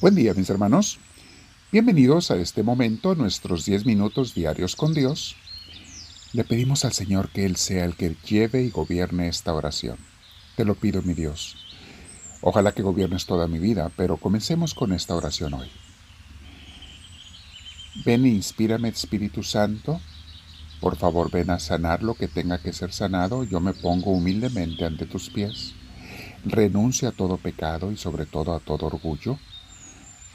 Buen día mis hermanos. Bienvenidos a este momento, nuestros 10 minutos diarios con Dios. Le pedimos al Señor que Él sea el que lleve y gobierne esta oración. Te lo pido, mi Dios. Ojalá que gobiernes toda mi vida, pero comencemos con esta oración hoy. Ven e inspírame, Espíritu Santo. Por favor, ven a sanar lo que tenga que ser sanado. Yo me pongo humildemente ante tus pies. Renuncio a todo pecado y sobre todo a todo orgullo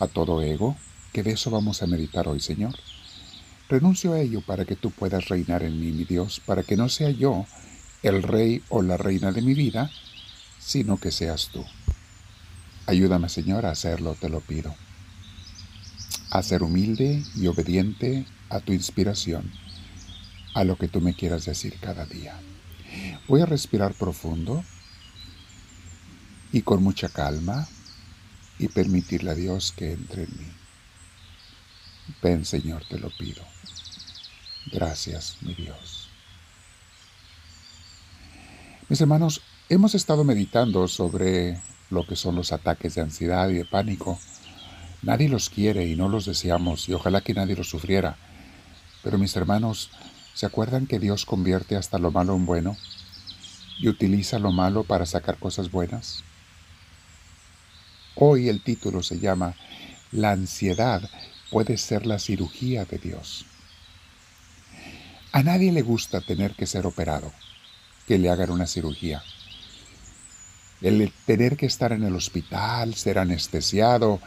a todo ego, que de eso vamos a meditar hoy, Señor. Renuncio a ello para que tú puedas reinar en mí, mi Dios, para que no sea yo el rey o la reina de mi vida, sino que seas tú. Ayúdame, Señor, a hacerlo, te lo pido. A ser humilde y obediente a tu inspiración, a lo que tú me quieras decir cada día. Voy a respirar profundo y con mucha calma y permitirle a Dios que entre en mí. Ven Señor, te lo pido. Gracias, mi Dios. Mis hermanos, hemos estado meditando sobre lo que son los ataques de ansiedad y de pánico. Nadie los quiere y no los deseamos y ojalá que nadie los sufriera. Pero mis hermanos, ¿se acuerdan que Dios convierte hasta lo malo en bueno y utiliza lo malo para sacar cosas buenas? Hoy el título se llama La ansiedad puede ser la cirugía de Dios. A nadie le gusta tener que ser operado, que le hagan una cirugía. El tener que estar en el hospital, ser anestesiado,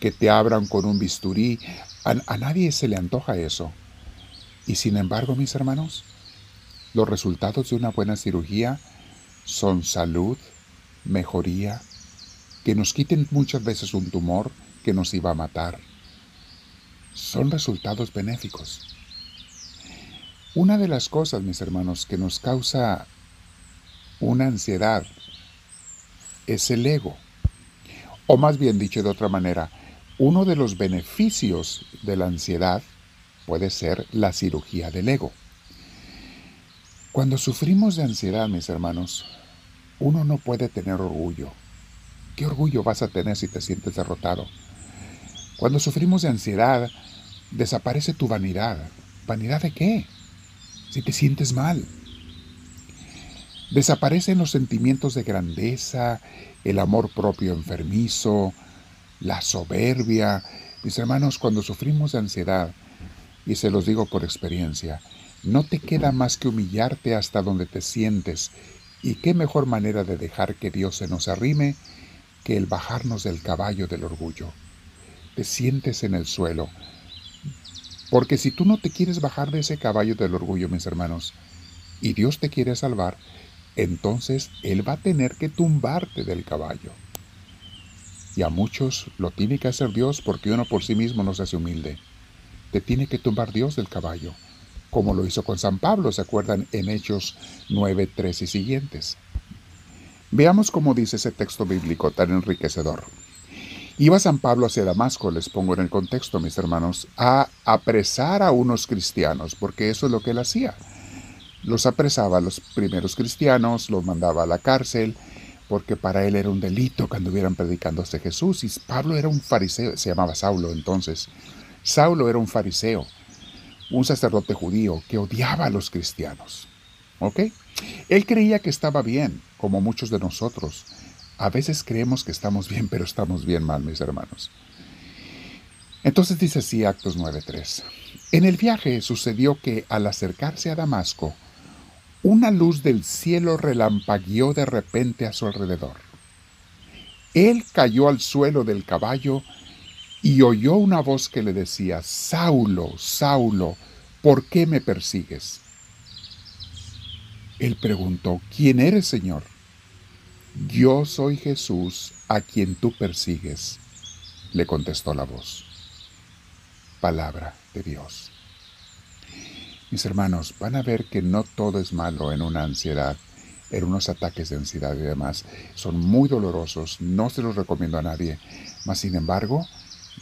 que te abran con un bisturí, a, a nadie se le antoja eso. Y sin embargo, mis hermanos, los resultados de una buena cirugía son salud, mejoría, que nos quiten muchas veces un tumor que nos iba a matar. Son resultados benéficos. Una de las cosas, mis hermanos, que nos causa una ansiedad es el ego. O más bien dicho de otra manera, uno de los beneficios de la ansiedad puede ser la cirugía del ego. Cuando sufrimos de ansiedad, mis hermanos, uno no puede tener orgullo, ¿Qué orgullo vas a tener si te sientes derrotado? Cuando sufrimos de ansiedad, desaparece tu vanidad. ¿Vanidad de qué? Si te sientes mal. Desaparecen los sentimientos de grandeza, el amor propio enfermizo, la soberbia. Mis hermanos, cuando sufrimos de ansiedad, y se los digo por experiencia, no te queda más que humillarte hasta donde te sientes. Y qué mejor manera de dejar que Dios se nos arrime que el bajarnos del caballo del orgullo. Te sientes en el suelo. Porque si tú no te quieres bajar de ese caballo del orgullo, mis hermanos, y Dios te quiere salvar, entonces Él va a tener que tumbarte del caballo. Y a muchos lo tiene que hacer Dios porque uno por sí mismo no se hace humilde. Te tiene que tumbar Dios del caballo, como lo hizo con San Pablo, ¿se acuerdan? En Hechos 9, 3 y siguientes. Veamos cómo dice ese texto bíblico tan enriquecedor. Iba San Pablo hacia Damasco, les pongo en el contexto, mis hermanos, a apresar a unos cristianos, porque eso es lo que él hacía. Los apresaba a los primeros cristianos, los mandaba a la cárcel, porque para él era un delito que anduvieran predicándose Jesús. Y Pablo era un fariseo, se llamaba Saulo entonces. Saulo era un fariseo, un sacerdote judío que odiaba a los cristianos. ¿Ok? Él creía que estaba bien, como muchos de nosotros. A veces creemos que estamos bien, pero estamos bien mal, mis hermanos. Entonces dice así Actos 9.3. En el viaje sucedió que al acercarse a Damasco, una luz del cielo relampagueó de repente a su alrededor. Él cayó al suelo del caballo y oyó una voz que le decía, Saulo, Saulo, ¿por qué me persigues? Él preguntó, ¿quién eres, Señor? Yo soy Jesús a quien tú persigues, le contestó la voz. Palabra de Dios. Mis hermanos, van a ver que no todo es malo en una ansiedad, en unos ataques de ansiedad y demás. Son muy dolorosos, no se los recomiendo a nadie, mas sin embargo,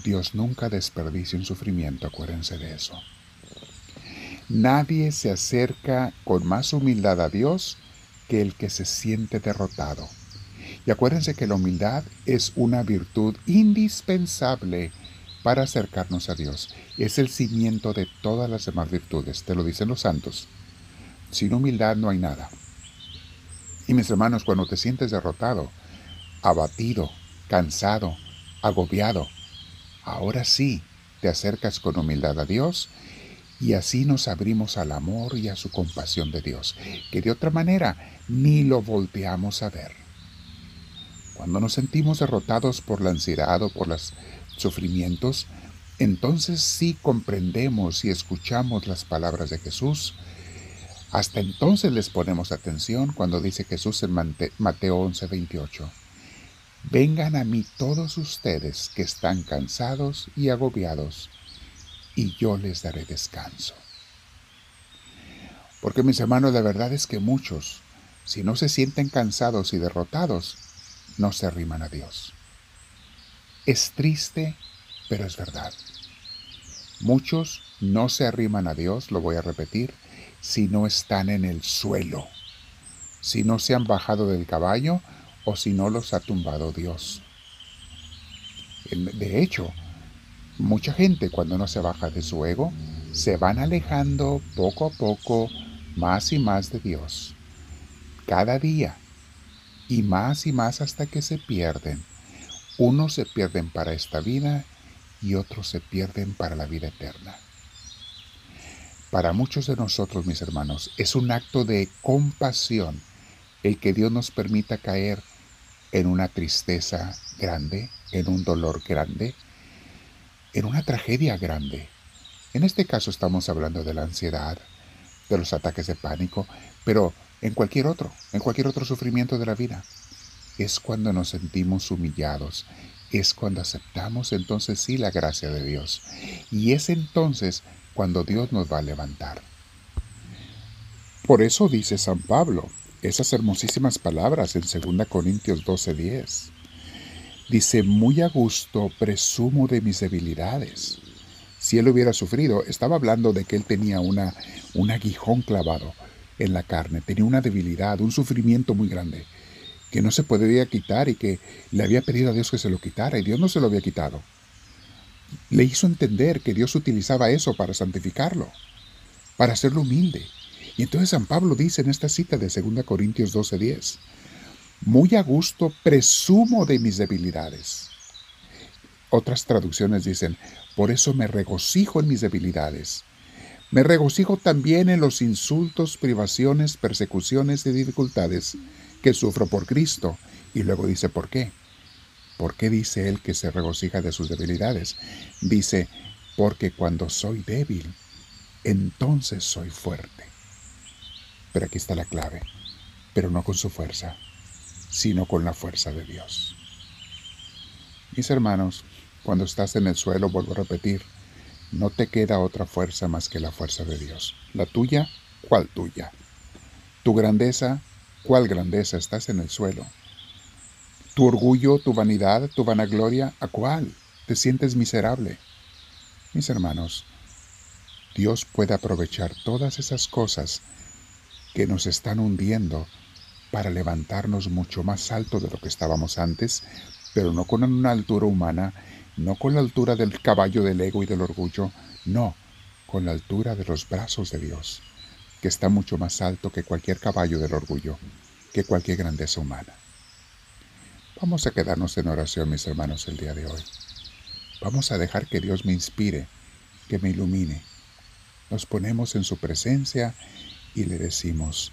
Dios nunca desperdicia un sufrimiento, acuérdense de eso. Nadie se acerca con más humildad a Dios que el que se siente derrotado. Y acuérdense que la humildad es una virtud indispensable para acercarnos a Dios. Es el cimiento de todas las demás virtudes, te lo dicen los santos. Sin humildad no hay nada. Y mis hermanos, cuando te sientes derrotado, abatido, cansado, agobiado, ahora sí te acercas con humildad a Dios y así nos abrimos al amor y a su compasión de Dios, que de otra manera ni lo volteamos a ver. Cuando nos sentimos derrotados por la ansiedad o por los sufrimientos, entonces sí comprendemos y escuchamos las palabras de Jesús. Hasta entonces les ponemos atención cuando dice Jesús en Mateo 11:28. Vengan a mí todos ustedes que están cansados y agobiados, y yo les daré descanso. Porque mis hermanos, la verdad es que muchos, si no se sienten cansados y derrotados, no se arriman a Dios. Es triste, pero es verdad. Muchos no se arriman a Dios, lo voy a repetir, si no están en el suelo, si no se han bajado del caballo o si no los ha tumbado Dios. De hecho, mucha gente cuando no se baja de su ego, se van alejando poco a poco más y más de Dios. Cada día. Y más y más hasta que se pierden. Unos se pierden para esta vida y otros se pierden para la vida eterna. Para muchos de nosotros, mis hermanos, es un acto de compasión el que Dios nos permita caer en una tristeza grande, en un dolor grande, en una tragedia grande. En este caso estamos hablando de la ansiedad, de los ataques de pánico, pero en cualquier otro, en cualquier otro sufrimiento de la vida. Es cuando nos sentimos humillados, es cuando aceptamos entonces sí la gracia de Dios. Y es entonces cuando Dios nos va a levantar. Por eso dice San Pablo, esas hermosísimas palabras en 2 Corintios 12:10. Dice, muy a gusto presumo de mis debilidades. Si él hubiera sufrido, estaba hablando de que él tenía una, un aguijón clavado en la carne, tenía una debilidad, un sufrimiento muy grande, que no se podía quitar y que le había pedido a Dios que se lo quitara y Dios no se lo había quitado. Le hizo entender que Dios utilizaba eso para santificarlo, para hacerlo humilde, y entonces San Pablo dice en esta cita de 2 Corintios 12:10, muy a gusto presumo de mis debilidades. Otras traducciones dicen, por eso me regocijo en mis debilidades. Me regocijo también en los insultos, privaciones, persecuciones y dificultades que sufro por Cristo. Y luego dice, ¿por qué? ¿Por qué dice él que se regocija de sus debilidades? Dice, porque cuando soy débil, entonces soy fuerte. Pero aquí está la clave, pero no con su fuerza, sino con la fuerza de Dios. Mis hermanos, cuando estás en el suelo, vuelvo a repetir, no te queda otra fuerza más que la fuerza de Dios. La tuya, ¿cuál tuya? Tu grandeza, ¿cuál grandeza? Estás en el suelo. Tu orgullo, tu vanidad, tu vanagloria, ¿a cuál? Te sientes miserable. Mis hermanos, Dios puede aprovechar todas esas cosas que nos están hundiendo para levantarnos mucho más alto de lo que estábamos antes, pero no con una altura humana, no con la altura del caballo del ego y del orgullo, no, con la altura de los brazos de Dios, que está mucho más alto que cualquier caballo del orgullo, que cualquier grandeza humana. Vamos a quedarnos en oración, mis hermanos, el día de hoy. Vamos a dejar que Dios me inspire, que me ilumine. Nos ponemos en su presencia y le decimos,